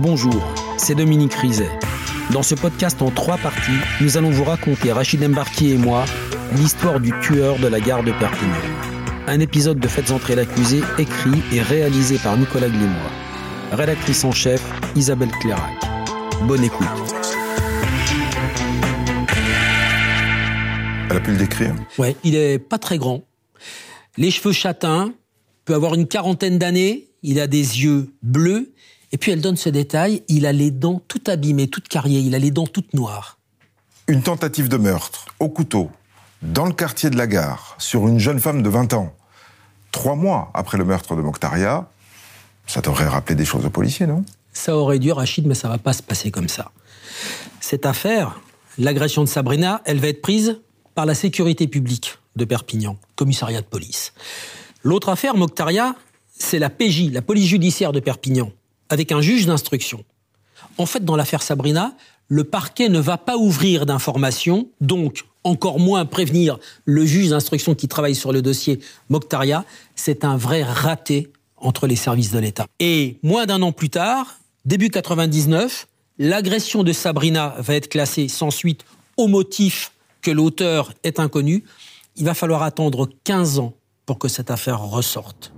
Bonjour, c'est Dominique Rizet. Dans ce podcast en trois parties, nous allons vous raconter, Rachid Embarki et moi, l'histoire du tueur de la gare de Perpignan. Un épisode de Faites entrer l'accusé écrit et réalisé par Nicolas Glimois. Rédactrice en chef, Isabelle Clairac. Bonne écoute. Elle a pu le décrire Ouais, il est pas très grand. Les cheveux châtains, peut avoir une quarantaine d'années, il a des yeux bleus et puis elle donne ce détail, il a les dents toutes abîmées, toutes carriées, il a les dents toutes noires. Une tentative de meurtre au couteau dans le quartier de la gare sur une jeune femme de 20 ans, trois mois après le meurtre de Mokhtaria, ça devrait rappeler des choses aux policiers, non? Ça aurait dû, Rachid, mais ça va pas se passer comme ça. Cette affaire, l'agression de Sabrina, elle va être prise par la sécurité publique de Perpignan, commissariat de police. L'autre affaire, Mokhtaria, c'est la PJ, la police judiciaire de Perpignan, avec un juge d'instruction. En fait, dans l'affaire Sabrina, le parquet ne va pas ouvrir d'informations, donc encore moins prévenir le juge d'instruction qui travaille sur le dossier Mokhtaria. C'est un vrai raté entre les services de l'État. Et moins d'un an plus tard, début 99, l'agression de Sabrina va être classée sans suite au motif que l'auteur est inconnu. Il va falloir attendre 15 ans pour que cette affaire ressorte.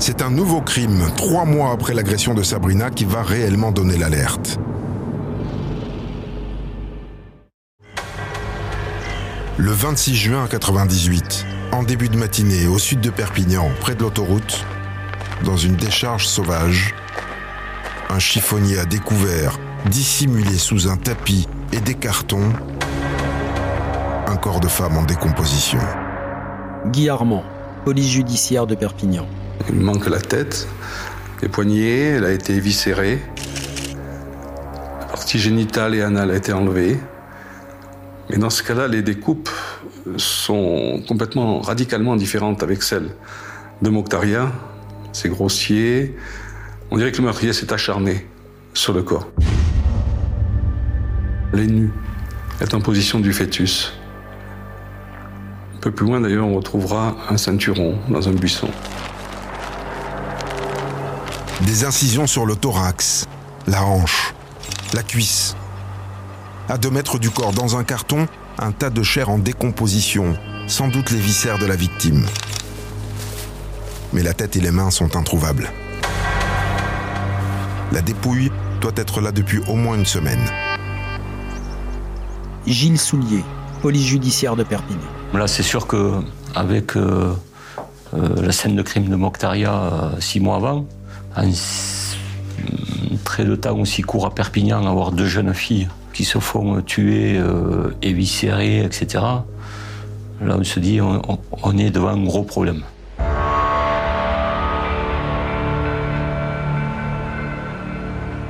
C'est un nouveau crime, trois mois après l'agression de Sabrina, qui va réellement donner l'alerte. Le 26 juin 1998, en début de matinée, au sud de Perpignan, près de l'autoroute, dans une décharge sauvage, un chiffonnier a découvert, dissimulé sous un tapis et des cartons, un corps de femme en décomposition. Guy Armand, police judiciaire de Perpignan. Il manque la tête, les poignets, elle a été éviscérée. La partie génitale et anale a été enlevée. Mais dans ce cas-là, les découpes sont complètement radicalement différentes avec celles de Mokhtaria. C'est grossier. On dirait que le meurtrier s'est acharné sur le corps. Elle est est en position du fœtus. Un peu plus loin d'ailleurs, on retrouvera un ceinturon dans un buisson. Des incisions sur le thorax, la hanche, la cuisse. À deux mètres du corps, dans un carton, un tas de chair en décomposition, sans doute les viscères de la victime. Mais la tête et les mains sont introuvables. La dépouille doit être là depuis au moins une semaine. Gilles Soulier, police judiciaire de Perpignan. Là, c'est sûr que avec euh, euh, la scène de crime de Mokhtaria euh, six mois avant, un trait de temps aussi court à Perpignan, avoir deux jeunes filles qui se font tuer, euh, éviscérer, etc. Là, on se dit, on est devant un gros problème.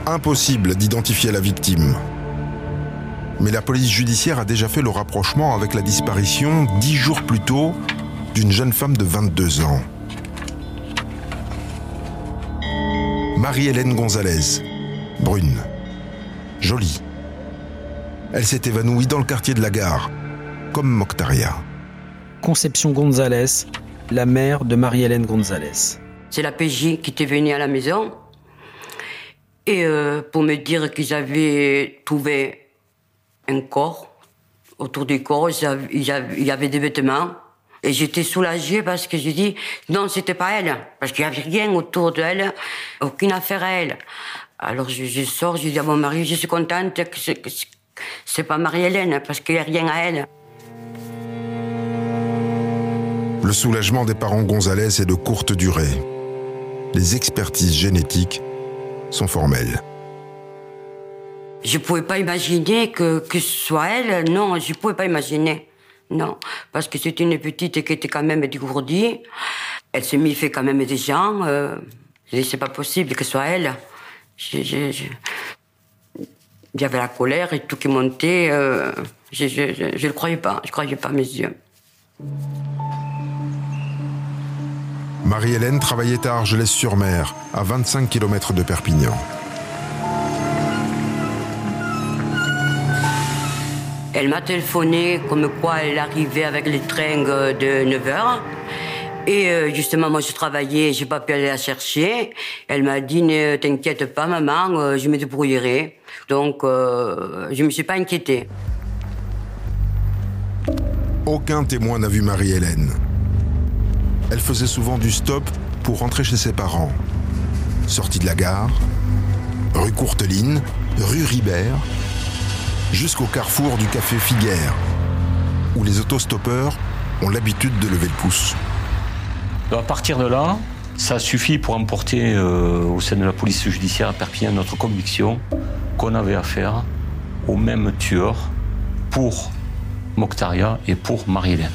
Impossible d'identifier la victime. Mais la police judiciaire a déjà fait le rapprochement avec la disparition, dix jours plus tôt, d'une jeune femme de 22 ans. Marie-Hélène Gonzalez, brune, jolie. Elle s'est évanouie dans le quartier de la gare, comme Mokhtaria. Conception Gonzalez, la mère de Marie-Hélène Gonzalez. C'est la PJ qui était venue à la maison et euh, pour me dire qu'ils avaient trouvé un corps. Autour du corps, il y avait des vêtements. Et j'étais soulagée parce que j'ai dit non, c'était pas elle, parce qu'il y avait rien autour d'elle, aucune affaire à elle. Alors je, je sors, je dis à mon mari, je suis contente que c'est, que c'est pas Marie-Hélène, parce qu'il n'y a rien à elle. Le soulagement des parents Gonzalez est de courte durée. Les expertises génétiques sont formelles. Je pouvais pas imaginer que, que ce soit elle. Non, je pouvais pas imaginer. Non, parce que c'est une petite qui était quand même dégourdie. Elle mis fait quand même des gens. Euh, c'est pas possible que ce soit elle. Je, je, je... Avait la colère et tout qui montait. Euh, je ne le croyais pas. Je croyais pas mes yeux. Marie-Hélène travaillait à Argelès-sur-Mer, à 25 km de Perpignan. Elle m'a téléphoné comme quoi elle arrivait avec le train de 9h. Et euh, justement, moi, je travaillais, j'ai pas pu aller la chercher. Elle m'a dit, ne t'inquiète pas, maman, euh, je me débrouillerai. Donc, euh, je me suis pas inquiétée. Aucun témoin n'a vu Marie-Hélène. Elle faisait souvent du stop pour rentrer chez ses parents. Sortie de la gare, rue Courteline, rue Ribert, jusqu'au carrefour du café Figuère, où les autostoppeurs ont l'habitude de lever le pouce. À partir de là, ça suffit pour emporter euh, au sein de la police judiciaire à Perpignan notre conviction qu'on avait affaire au même tueur pour Moctaria et pour Marie-Hélène.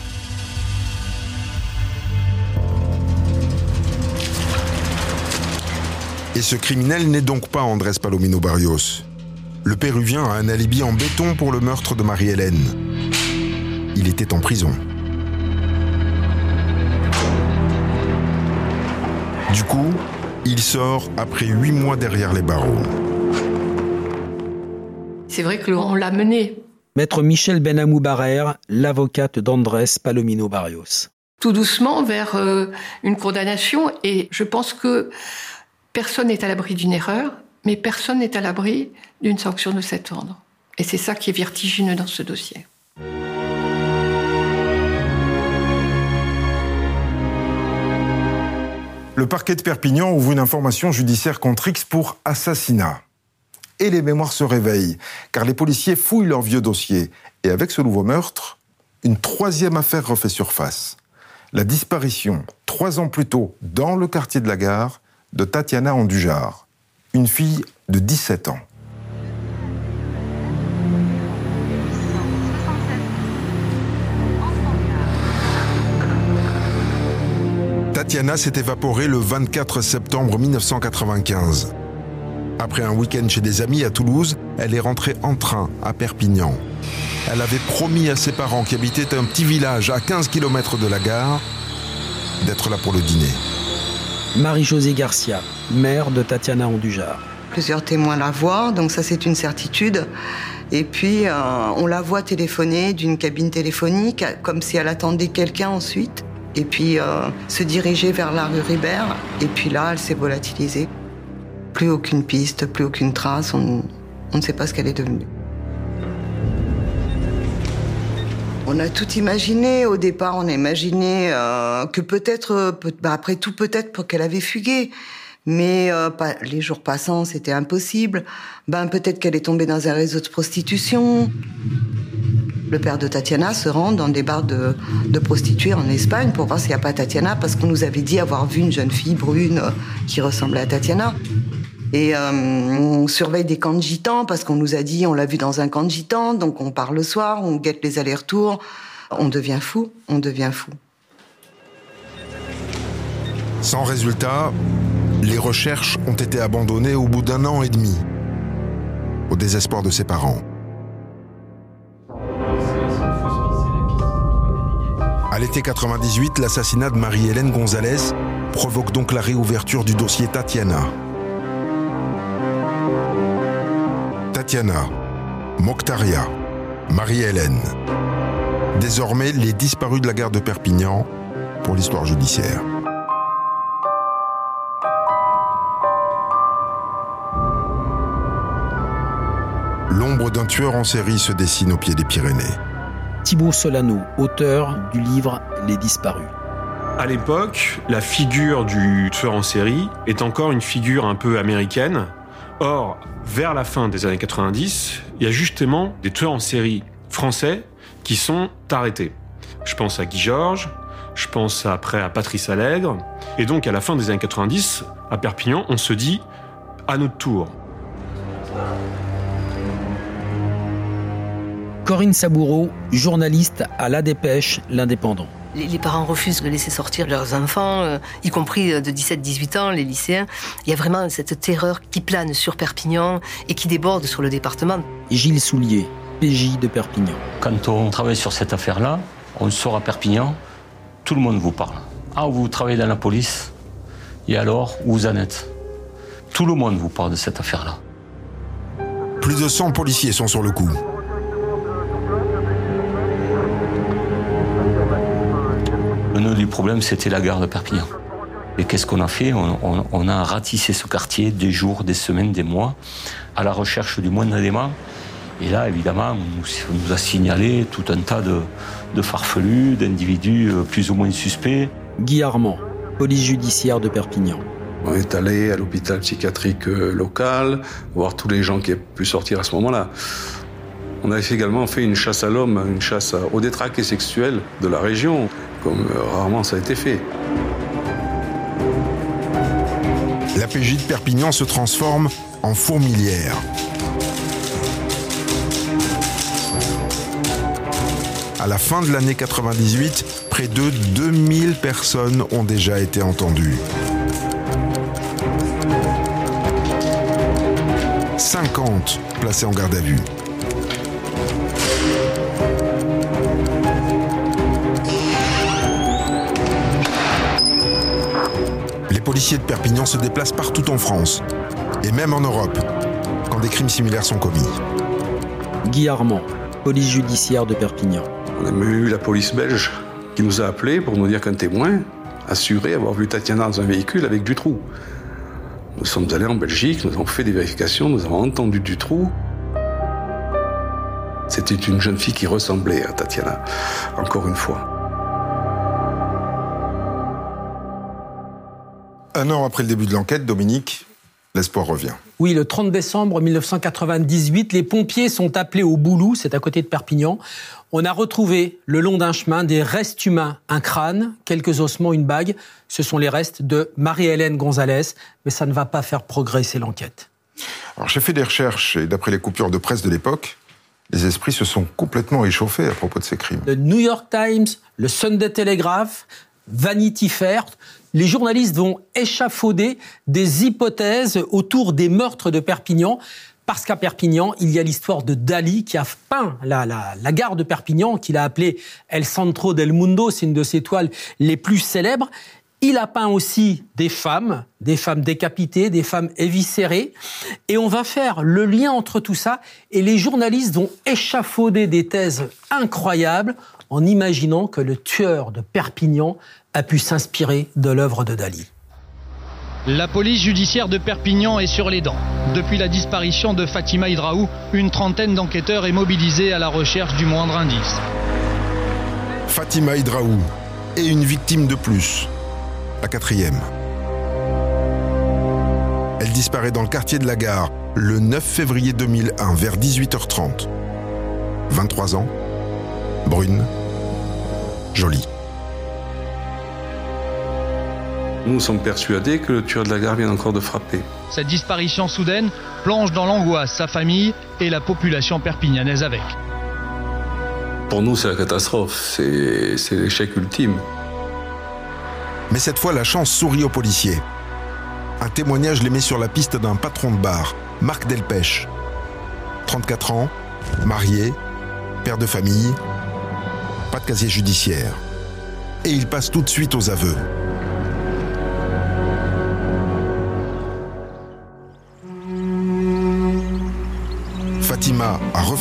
Et ce criminel n'est donc pas Andrés Palomino Barrios. Le Péruvien a un alibi en béton pour le meurtre de Marie-Hélène. Il était en prison. Du coup, il sort après huit mois derrière les barreaux. C'est vrai que on l'a mené. Maître Michel Benamou Barrère, l'avocate d'Andrés Palomino Barrios. Tout doucement vers euh, une condamnation et je pense que personne n'est à l'abri d'une erreur, mais personne n'est à l'abri d'une sanction de cet ordre. Et c'est ça qui est vertigineux dans ce dossier. Le parquet de Perpignan ouvre une information judiciaire contre X pour assassinat. Et les mémoires se réveillent, car les policiers fouillent leur vieux dossier. Et avec ce nouveau meurtre, une troisième affaire refait surface. La disparition, trois ans plus tôt, dans le quartier de la gare, de Tatiana Andujar, une fille de 17 ans. Tatiana s'est évaporée le 24 septembre 1995. Après un week-end chez des amis à Toulouse, elle est rentrée en train à Perpignan. Elle avait promis à ses parents qui habitaient un petit village à 15 km de la gare d'être là pour le dîner. Marie-Josée Garcia, mère de Tatiana Andujar. Plusieurs témoins la voient, donc ça c'est une certitude. Et puis euh, on la voit téléphoner d'une cabine téléphonique, comme si elle attendait quelqu'un ensuite. Et puis euh, se diriger vers la rue Ribert. Et puis là, elle s'est volatilisée. Plus aucune piste, plus aucune trace. On, on ne sait pas ce qu'elle est devenue. On a tout imaginé. Au départ, on a imaginé euh, que peut-être, peut, bah, après tout, peut-être qu'elle avait fugué. Mais euh, pas, les jours passant, c'était impossible. Ben peut-être qu'elle est tombée dans un réseau de prostitution. Le père de Tatiana se rend dans des bars de, de prostituées en Espagne pour voir s'il n'y a pas Tatiana, parce qu'on nous avait dit avoir vu une jeune fille brune euh, qui ressemblait à Tatiana. Et euh, on surveille des camps de gitans parce qu'on nous a dit on l'a vu dans un camp de gitans, donc on part le soir, on guette les allers-retours. On devient fou, on devient fou. Sans résultat, les recherches ont été abandonnées au bout d'un an et demi, au désespoir de ses parents. À l'été 98, l'assassinat de Marie-Hélène Gonzalez provoque donc la réouverture du dossier Tatiana. Tatiana, Moctaria, Marie-Hélène. Désormais, les disparus de la gare de Perpignan pour l'histoire judiciaire. L'ombre d'un tueur en série se dessine au pied des Pyrénées. Thibaut Solano, auteur du livre Les disparus. À l'époque, la figure du tueur en série est encore une figure un peu américaine. Or, vers la fin des années 90, il y a justement des tueurs en série français qui sont arrêtés. Je pense à Guy Georges, je pense après à Patrice Allègre. Et donc, à la fin des années 90, à Perpignan, on se dit à notre tour. Corinne Saboureau, journaliste à La Dépêche, l'Indépendant. Les, les parents refusent de laisser sortir leurs enfants, euh, y compris de 17-18 ans, les lycéens. Il y a vraiment cette terreur qui plane sur Perpignan et qui déborde sur le département. Gilles Soulier, PJ de Perpignan. Quand on travaille sur cette affaire-là, on sort à Perpignan, tout le monde vous parle. Ah, vous travaillez dans la police Et alors, où vous en êtes Tout le monde vous parle de cette affaire-là. Plus de 100 policiers sont sur le coup. Problème, c'était la gare de Perpignan. Et qu'est-ce qu'on a fait on, a ratissé ce quartier des jours, des semaines, des mois, à la recherche du moindre élément. Et là, évidemment, on nous a signalé tout un tas de, farfelus, d'individus euh, plus ou moins suspects. Guy Armand, police judiciaire de Perpignan. On est allé à l'hôpital psychiatrique euh, local, voir tous les gens qui aient pu sortir à ce moment-là. On a également fait une chasse à l'homme, une chasse aux détraqués sexuels de la région, comme euh, rarement ça a été fait. La PJ de Perpignan se transforme en fourmilière. À la fin de l'année 98, près de 2000 personnes ont déjà été entendues. 50 placés en garde à vue. Les policiers de Perpignan se déplacent partout en France, et même en Europe, quand des crimes similaires sont commis. Guy Armand, police judiciaire de Perpignan. On a même eu la police belge qui nous a appelés pour nous dire qu'un témoin assurait avoir vu Tatiana dans un véhicule avec du trou. Nous sommes allés en Belgique, nous avons fait des vérifications, nous avons entendu du trou. C'était une jeune fille qui ressemblait à Tatiana, encore une fois. Un an après le début de l'enquête, Dominique, l'espoir revient. Oui, le 30 décembre 1998, les pompiers sont appelés au Boulou, c'est à côté de Perpignan. On a retrouvé le long d'un chemin des restes humains, un crâne, quelques ossements, une bague. Ce sont les restes de Marie-Hélène Gonzalez, mais ça ne va pas faire progresser l'enquête. Alors j'ai fait des recherches et d'après les coupures de presse de l'époque, les esprits se sont complètement échauffés à propos de ces crimes. Le New York Times, le Sunday Telegraph, Vanity Fair, les journalistes vont échafauder des hypothèses autour des meurtres de Perpignan parce qu'à Perpignan, il y a l'histoire de Dali qui a peint la, la, gare de Perpignan, qu'il a appelée El Centro del Mundo, c'est une de ses toiles les plus célèbres. Il a peint aussi des femmes, des femmes décapitées, des femmes éviscérées. Et on va faire le lien entre tout ça. Et les journalistes vont échafauder des thèses incroyables en imaginant que le tueur de Perpignan a pu s'inspirer de l'œuvre de Dali. La police judiciaire de Perpignan est sur les dents. Depuis la disparition de Fatima Hydraou, une trentaine d'enquêteurs est mobilisée à la recherche du moindre indice. Fatima Hydraou est une victime de plus, la quatrième. Elle disparaît dans le quartier de la gare le 9 février 2001 vers 18h30. 23 ans, brune, jolie. Nous sommes persuadés que le tueur de la gare vient encore de frapper. Cette disparition soudaine plonge dans l'angoisse sa famille et la population perpignanaise avec. Pour nous, c'est la catastrophe, c'est l'échec ultime. Mais cette fois, la chance sourit aux policiers. Un témoignage les met sur la piste d'un patron de bar, Marc Delpech. 34 ans, marié, père de famille, pas de casier judiciaire. Et il passe tout de suite aux aveux.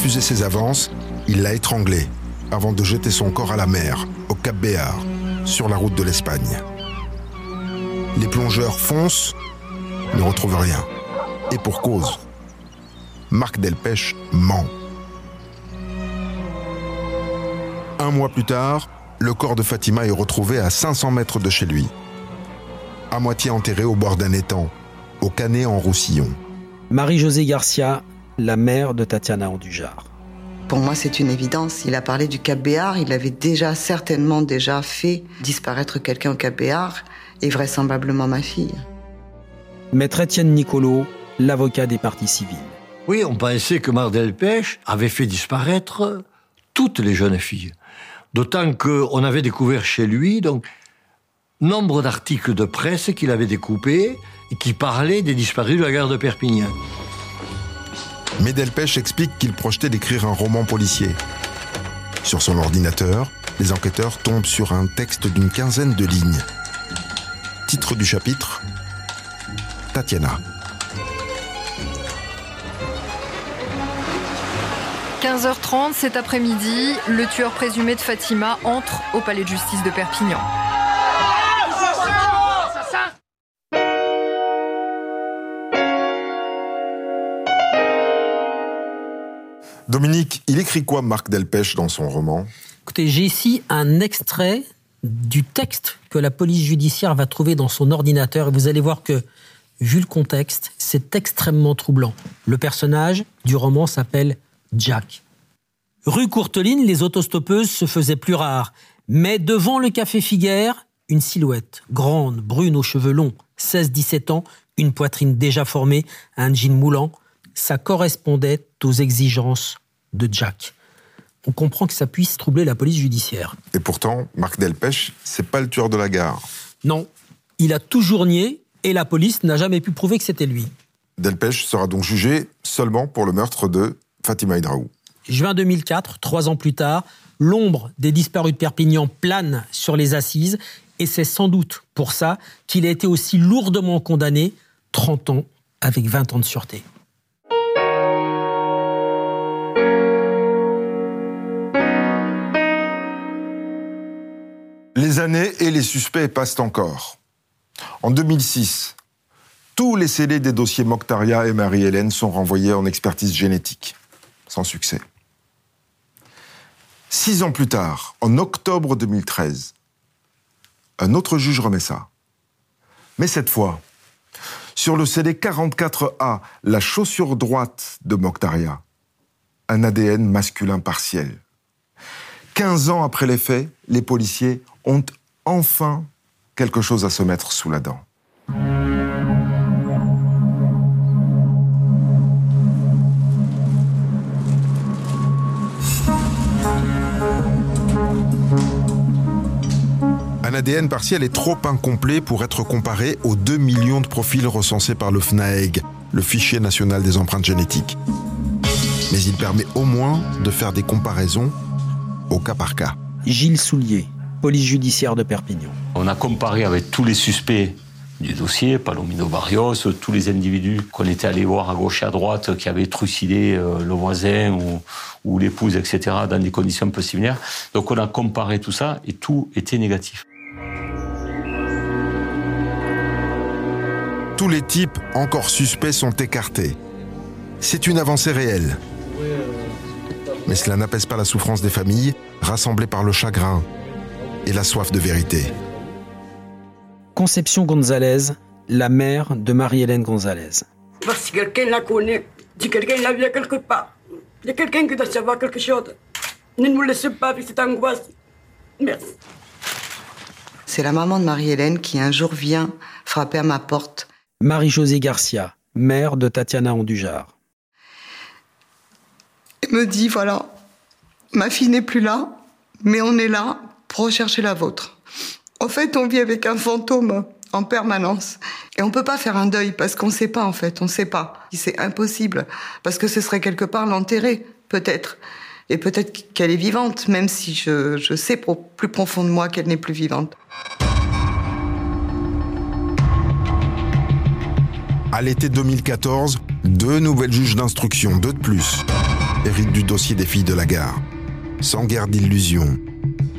Refusé ses avances, il l'a étranglée avant de jeter son corps à la mer, au Cap Béar, sur la route de l'Espagne. Les plongeurs foncent, ne retrouvent rien. Et pour cause. Marc Delpech ment. Un mois plus tard, le corps de Fatima est retrouvé à 500 mètres de chez lui, à moitié enterré au bord d'un étang, au Canet en Roussillon. Marie-Josée Garcia la mère de Tatiana Andujar. Pour moi, c'est une évidence. Il a parlé du Cap Béar. Il avait déjà, certainement déjà fait disparaître quelqu'un au Cap Béar et vraisemblablement ma fille. Maître Étienne Nicolo, l'avocat des parties civiles. Oui, on pensait que Mardel Pêche avait fait disparaître toutes les jeunes filles. D'autant qu'on avait découvert chez lui donc nombre d'articles de presse qu'il avait découpés et qui parlaient des disparus de la gare de Perpignan. Mais explique qu'il projetait d'écrire un roman policier. Sur son ordinateur, les enquêteurs tombent sur un texte d'une quinzaine de lignes. Titre du chapitre Tatiana. 15h30 cet après-midi, le tueur présumé de Fatima entre au palais de justice de Perpignan. Dominique, il écrit quoi Marc Delpech dans son roman? Écoutez, j'ai ici un extrait du texte que la police judiciaire va trouver dans son ordinateur et vous allez voir que, vu le contexte, c'est extrêmement troublant. Le personnage du roman s'appelle Jack. Rue Courteline, les autostoppeuses se faisaient plus rares, mais devant le café Figuère, une silhouette, grande, brune aux cheveux longs, 16-17 ans, une poitrine déjà formée, un jean moulant, ça correspondait aux exigences de Jack. On comprend que ça puisse troubler la police judiciaire. Et pourtant, Marc Delpech, c'est pas le tueur de la gare. Non, il a toujours nié et la police n'a jamais pu prouver que c'était lui. Delpech sera donc jugé seulement pour le meurtre de Fatima Hydraou. Juin 2004, trois ans plus tard, l'ombre des disparus de Perpignan plane sur les assises et c'est sans doute pour ça qu'il a été aussi lourdement condamné, 30 ans avec 20 ans de sûreté. Les années et les suspects passent encore. En 2006, tous les scellés des dossiers Mokhtaria et Marie-Hélène sont renvoyés en expertise génétique, sans succès. Six ans plus tard, en octobre 2013, un autre juge remet ça. Mais cette fois, sur le CD 44A, la chaussure droite de Mokhtaria, un ADN masculin partiel. 15 ans après les faits, les policiers ont enfin quelque chose à se mettre sous la dent. Un ADN partiel est trop incomplet pour être comparé aux 2 millions de profils recensés par le FNAEG, le fichier national des empreintes génétiques. Mais il permet au moins de faire des comparaisons au cas par cas. Gilles Soulier, police judiciaire de Perpignan. On a comparé avec tous les suspects du dossier, Palomino Barrios, tous les individus qu'on était allés voir à gauche et à droite qui avaient trucidé euh, le voisin ou, ou l'épouse, etc., dans des conditions un peu similaires. Donc on a comparé tout ça et tout était négatif. Tous les types encore suspects sont écartés. C'est une avancée réelle. Mais cela n'apaise pas la souffrance des familles, rassemblées par le chagrin et la soif de vérité. Conception Gonzalez, la mère de Marie-Hélène Gonzalez. Parce que quelqu'un la connaît, si quelqu'un l'a quelque part, il y a quelqu'un qui doit savoir quelque chose. Ne nous laissez pas avec cette angoisse. Merci. C'est la maman de Marie-Hélène qui un jour vient frapper à ma porte. Marie-Josée Garcia, mère de Tatiana Andujar. Me dit voilà, ma fille n'est plus là, mais on est là pour rechercher la vôtre. En fait, on vit avec un fantôme en permanence. Et on peut pas faire un deuil parce qu'on sait pas, en fait. On sait pas. C'est impossible. Parce que ce serait quelque part l'enterrer, peut-être. Et peut-être qu'elle est vivante, même si je, je sais plus profond de moi qu'elle n'est plus vivante. À l'été 2014, deux nouvelles juges d'instruction, deux de plus, héritent du dossier des filles de la gare. Sans guère d'illusion,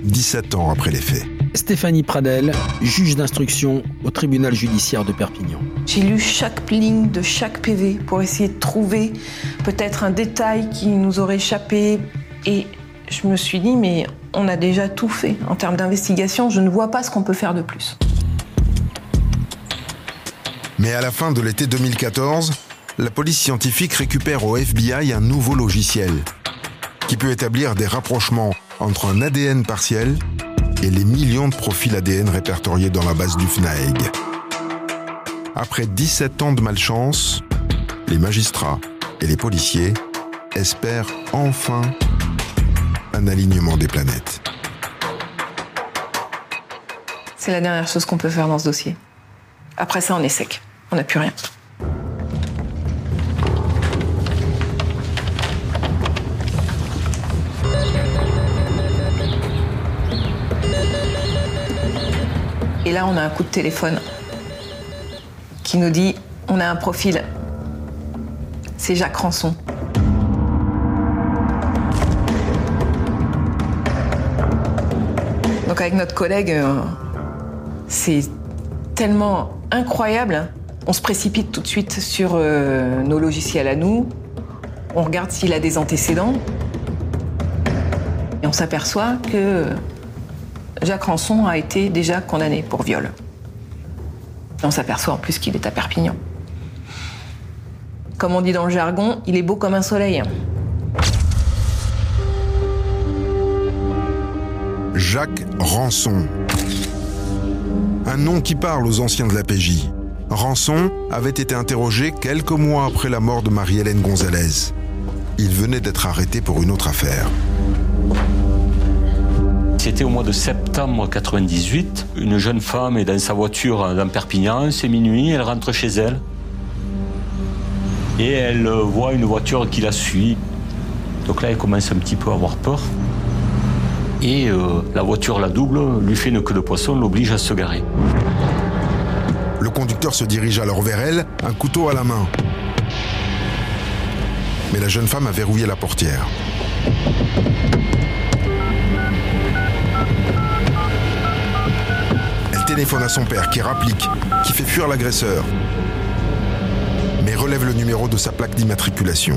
17 ans après les faits. Stéphanie Pradel, juge d'instruction au tribunal judiciaire de Perpignan. J'ai lu chaque ligne de chaque PV pour essayer de trouver peut-être un détail qui nous aurait échappé. Et je me suis dit, mais on a déjà tout fait. En termes d'investigation, je ne vois pas ce qu'on peut faire de plus. Mais à la fin de l'été 2014, la police scientifique récupère au FBI un nouveau logiciel qui peut établir des rapprochements entre un ADN partiel et les millions de profils ADN répertoriés dans la base du FNAEG. Après 17 ans de malchance, les magistrats et les policiers espèrent enfin un alignement des planètes. C'est la dernière chose qu'on peut faire dans ce dossier. Après ça, on est sec. On n'a plus rien. Et là, on a un coup de téléphone qui nous dit on a un profil. C'est Jacques Rançon. Donc avec notre collègue, euh, c'est tellement incroyable. On se précipite tout de suite sur euh, nos logiciels à nous. On regarde s'il a des antécédents. Et on s'aperçoit que Jacques Rançon a été déjà condamné pour viol. On s'aperçoit en plus qu'il est à Perpignan. Comme on dit dans le jargon, il est beau comme un soleil. Jacques Rançon. Un nom qui parle aux anciens de la PJ. Rançon avait été interrogé quelques mois après la mort de Marie-Hélène Gonzalez. Il venait d'être arrêté pour une autre affaire. C'était au mois de septembre 98. Une jeune femme est dans sa voiture dans Perpignan, c'est minuit, elle rentre chez elle. Et elle voit une voiture qui la suit. Donc là, elle commence un petit peu à avoir peur. Et euh, la voiture la double, lui fait une queue de poisson, l'oblige à se garer. Le conducteur se dirige alors vers elle, un couteau à la main. Mais la jeune femme a verrouillé la portière. Téléphone à son père qui rapplique, qui fait fuir l'agresseur, mais relève le numéro de sa plaque d'immatriculation.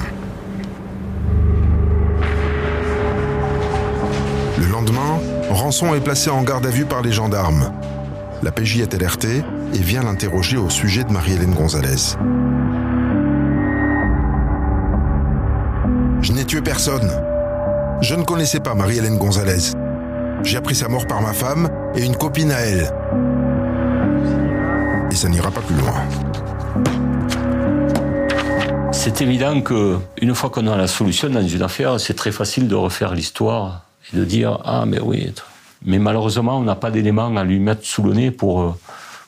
Le lendemain, Rançon est placé en garde à vue par les gendarmes. La PJ est alertée et vient l'interroger au sujet de Marie-Hélène Gonzalez. Je n'ai tué personne. Je ne connaissais pas Marie-Hélène Gonzalez. J'ai appris sa mort par ma femme et une copine à elle. Et ça n'ira pas plus loin. C'est évident que une fois qu'on a la solution dans une affaire, c'est très facile de refaire l'histoire et de dire ah mais oui. Mais malheureusement, on n'a pas d'éléments à lui mettre sous le nez pour euh,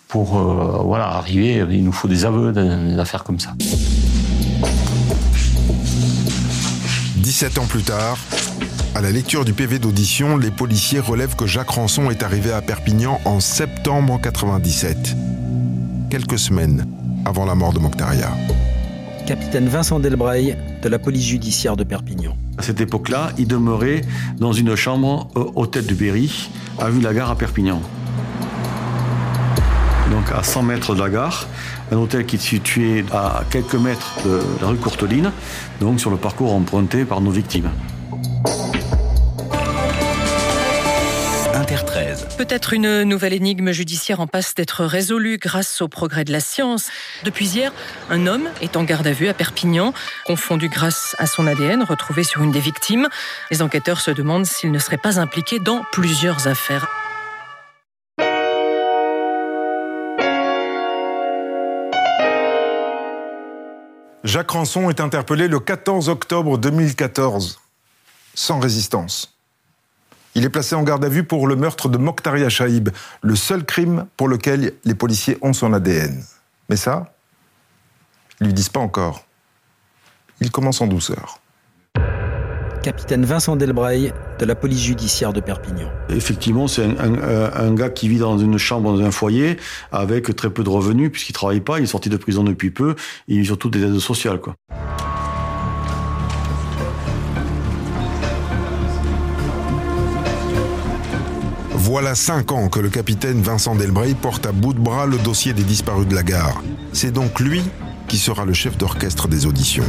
pour euh, voilà arriver. Il nous faut des aveux dans une affaire comme ça. 17 ans plus tard, à la lecture du PV d'audition, les policiers relèvent que Jacques Rançon est arrivé à Perpignan en septembre 97, quelques semaines avant la mort de Mokhtaria. Capitaine Vincent Delbray de la police judiciaire de Perpignan. À cette époque-là, il demeurait dans une chambre au tête du Berry, à Vue-la-Gare à Perpignan. Donc à 100 mètres de la gare, un hôtel qui est situé à quelques mètres de la rue Courteline, donc sur le parcours emprunté par nos victimes. Peut-être une nouvelle énigme judiciaire en passe d'être résolue grâce au progrès de la science. Depuis hier, un homme est en garde à vue à Perpignan, confondu grâce à son ADN retrouvé sur une des victimes. Les enquêteurs se demandent s'il ne serait pas impliqué dans plusieurs affaires. Jacques Rançon est interpellé le 14 octobre 2014, sans résistance. Il est placé en garde à vue pour le meurtre de Mokhtaria Chaïb, le seul crime pour lequel les policiers ont son ADN. Mais ça, ils lui disent pas encore. Il commence en douceur. Capitaine Vincent Delbray de la police judiciaire de Perpignan. Effectivement, c'est un, un, un, gars qui vit dans une chambre, dans un foyer, avec très peu de revenus, puisqu'il travaille pas, il est sorti de prison depuis peu, et il vit surtout des aides sociales, quoi. Voilà cinq ans que le capitaine Vincent Delbray porte à bout de bras le dossier des disparus de la gare. C'est donc lui qui sera le chef d'orchestre des auditions.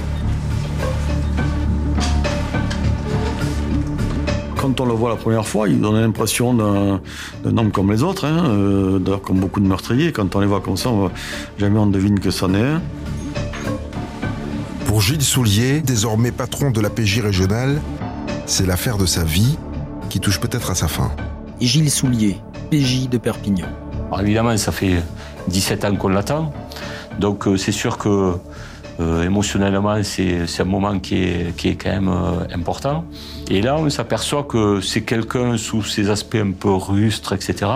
Quand on le voit la première fois, il donne l'impression d'un homme comme les autres, hein, euh, comme beaucoup de meurtriers. Quand on les voit comme ça, on, jamais on devine que c'en est un. Pour Gilles Soulier, désormais patron de la PJ régionale, c'est l'affaire de sa vie qui touche peut-être à sa fin. Gilles Soulier, PJ de Perpignan. Alors évidemment, ça fait 17 ans qu'on l'attend. Donc euh, c'est sûr que euh, émotionnellement, c'est un moment qui est, qui est quand même euh, important. Et là, on s'aperçoit que c'est quelqu'un sous ses aspects un peu rustres, etc.,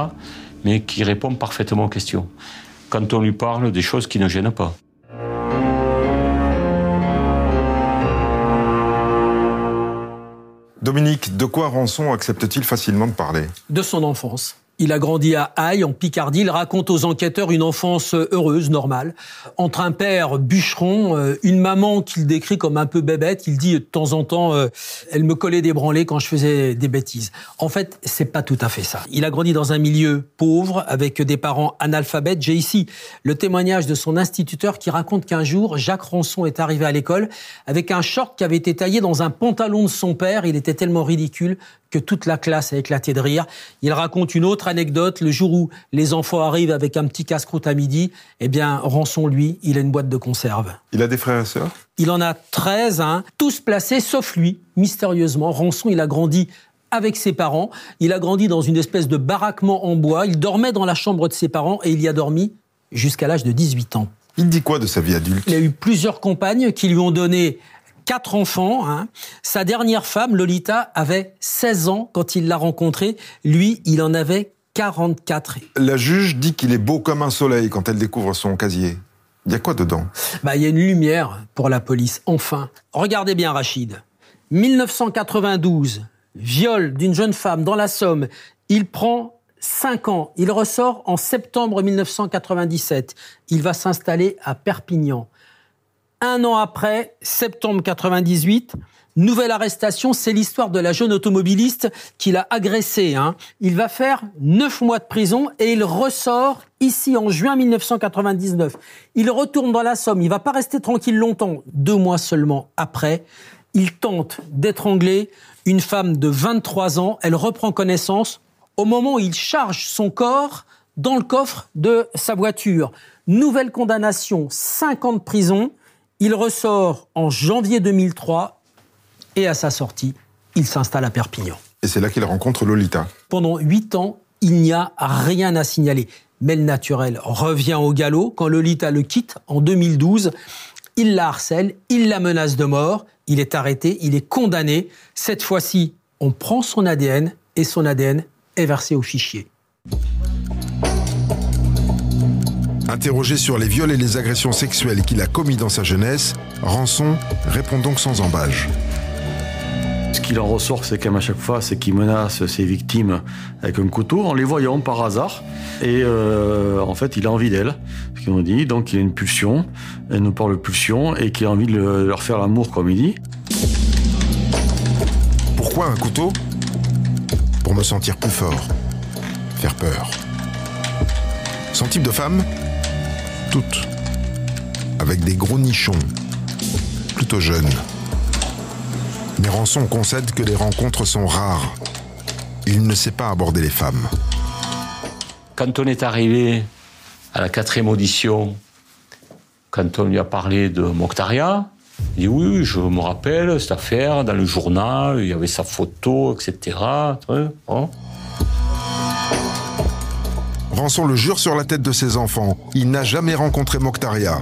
mais qui répond parfaitement aux questions. Quand on lui parle des choses qui ne gênent pas. Dominique, de quoi Rançon accepte-t-il facilement de parler? De son enfance. Il a grandi à Haye, en Picardie. Il raconte aux enquêteurs une enfance heureuse, normale, entre un père bûcheron, euh, une maman qu'il décrit comme un peu bébête. Il dit de temps en temps, euh, elle me collait des branlées quand je faisais des bêtises. En fait, c'est pas tout à fait ça. Il a grandi dans un milieu pauvre, avec des parents analphabètes. J'ai ici le témoignage de son instituteur qui raconte qu'un jour, Jacques Rançon est arrivé à l'école avec un short qui avait été taillé dans un pantalon de son père. Il était tellement ridicule que toute la classe a éclaté de rire. Il raconte une autre anecdote. Le jour où les enfants arrivent avec un petit casse-croûte à midi, eh bien, Rançon, lui, il a une boîte de conserve. Il a des frères et sœurs? Il en a 13, hein, tous placés, sauf lui, mystérieusement. Rançon, il a grandi avec ses parents. Il a grandi dans une espèce de baraquement en bois. Il dormait dans la chambre de ses parents et il y a dormi jusqu'à l'âge de 18 ans. Il dit quoi de sa vie adulte? Il a eu plusieurs compagnes qui lui ont donné quatre enfants. Hein. Sa dernière femme, Lolita, avait 16 ans quand il l'a rencontrée. Lui, il en avait 44. La juge dit qu'il est beau comme un soleil quand elle découvre son casier. Il y a quoi dedans? Bah, Il y a une lumière pour la police, enfin. Regardez bien, Rachid. 1992, viol d'une jeune femme dans la Somme. Il prend 5 ans. Il ressort en septembre 1997. Il va s'installer à Perpignan. Un an après, septembre 98, nouvelle arrestation, c'est l'histoire de la jeune automobiliste qu'il a agressée. Hein. Il va faire neuf mois de prison et il ressort ici en juin 1999. Il retourne dans la Somme, il va pas rester tranquille longtemps. Deux mois seulement après, il tente d'étrangler une femme de 23 ans. Elle reprend connaissance au moment où il charge son corps dans le coffre de sa voiture. Nouvelle condamnation, 5 ans de prison. Il ressort en janvier 2003 et à sa sortie, il s'installe à Perpignan. Et c'est là qu'il rencontre Lolita. Pendant huit ans, il n'y a rien à signaler. Mais le naturel revient au galop quand Lolita le quitte en 2012. Il la harcèle, il la menace de mort, il est arrêté, il est condamné. Cette fois-ci, on prend son ADN et son ADN est versé au fichier. Interrogé sur les viols et les agressions sexuelles qu'il a commis dans sa jeunesse, Rançon répond donc sans embâge. Ce qu'il en ressort, c'est quand même à chaque fois, c'est qu'il menace ses victimes avec un couteau en les voyant par hasard. Et euh, en fait, il a envie d'elles, ce qu'on dit. Donc il a une pulsion, elle nous parle de pulsion, et qu'il a envie de leur faire l'amour, comme il dit. Pourquoi un couteau? Pour me sentir plus fort, faire peur. Son type de femme? Avec des gros nichons, plutôt jeunes. Mais Rançon concède que les rencontres sont rares. Il ne sait pas aborder les femmes. Quand on est arrivé à la quatrième audition, quand on lui a parlé de Mokhtaria, il dit oui, je me rappelle cette affaire, dans le journal, il y avait sa photo, etc. Rançon le jure sur la tête de ses enfants. Il n'a jamais rencontré Mokhtaria.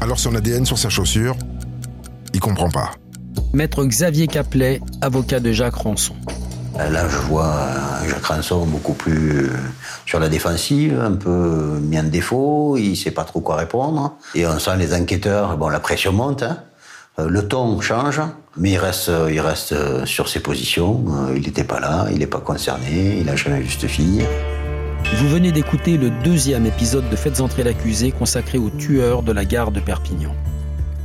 Alors son ADN sur sa chaussure, il comprend pas. Maître Xavier Caplet, avocat de Jacques Rançon. Là, je vois Jacques Rançon beaucoup plus sur la défensive, un peu mis en défaut, il sait pas trop quoi répondre. Et on sent les enquêteurs, bon, la pression monte, hein. le ton change, mais il reste, il reste sur ses positions. Il n'était pas là, il n'est pas concerné, il n'a jamais vu cette fille. Vous venez d'écouter le deuxième épisode de Faites entrer l'accusé consacré au tueur de la gare de Perpignan.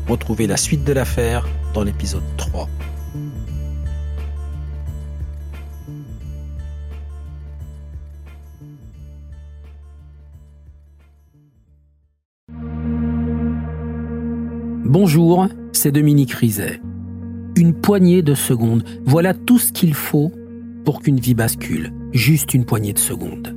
Retrouvez la suite de l'affaire dans l'épisode 3. Bonjour, c'est Dominique Rizet. Une poignée de secondes, voilà tout ce qu'il faut pour qu'une vie bascule. Juste une poignée de secondes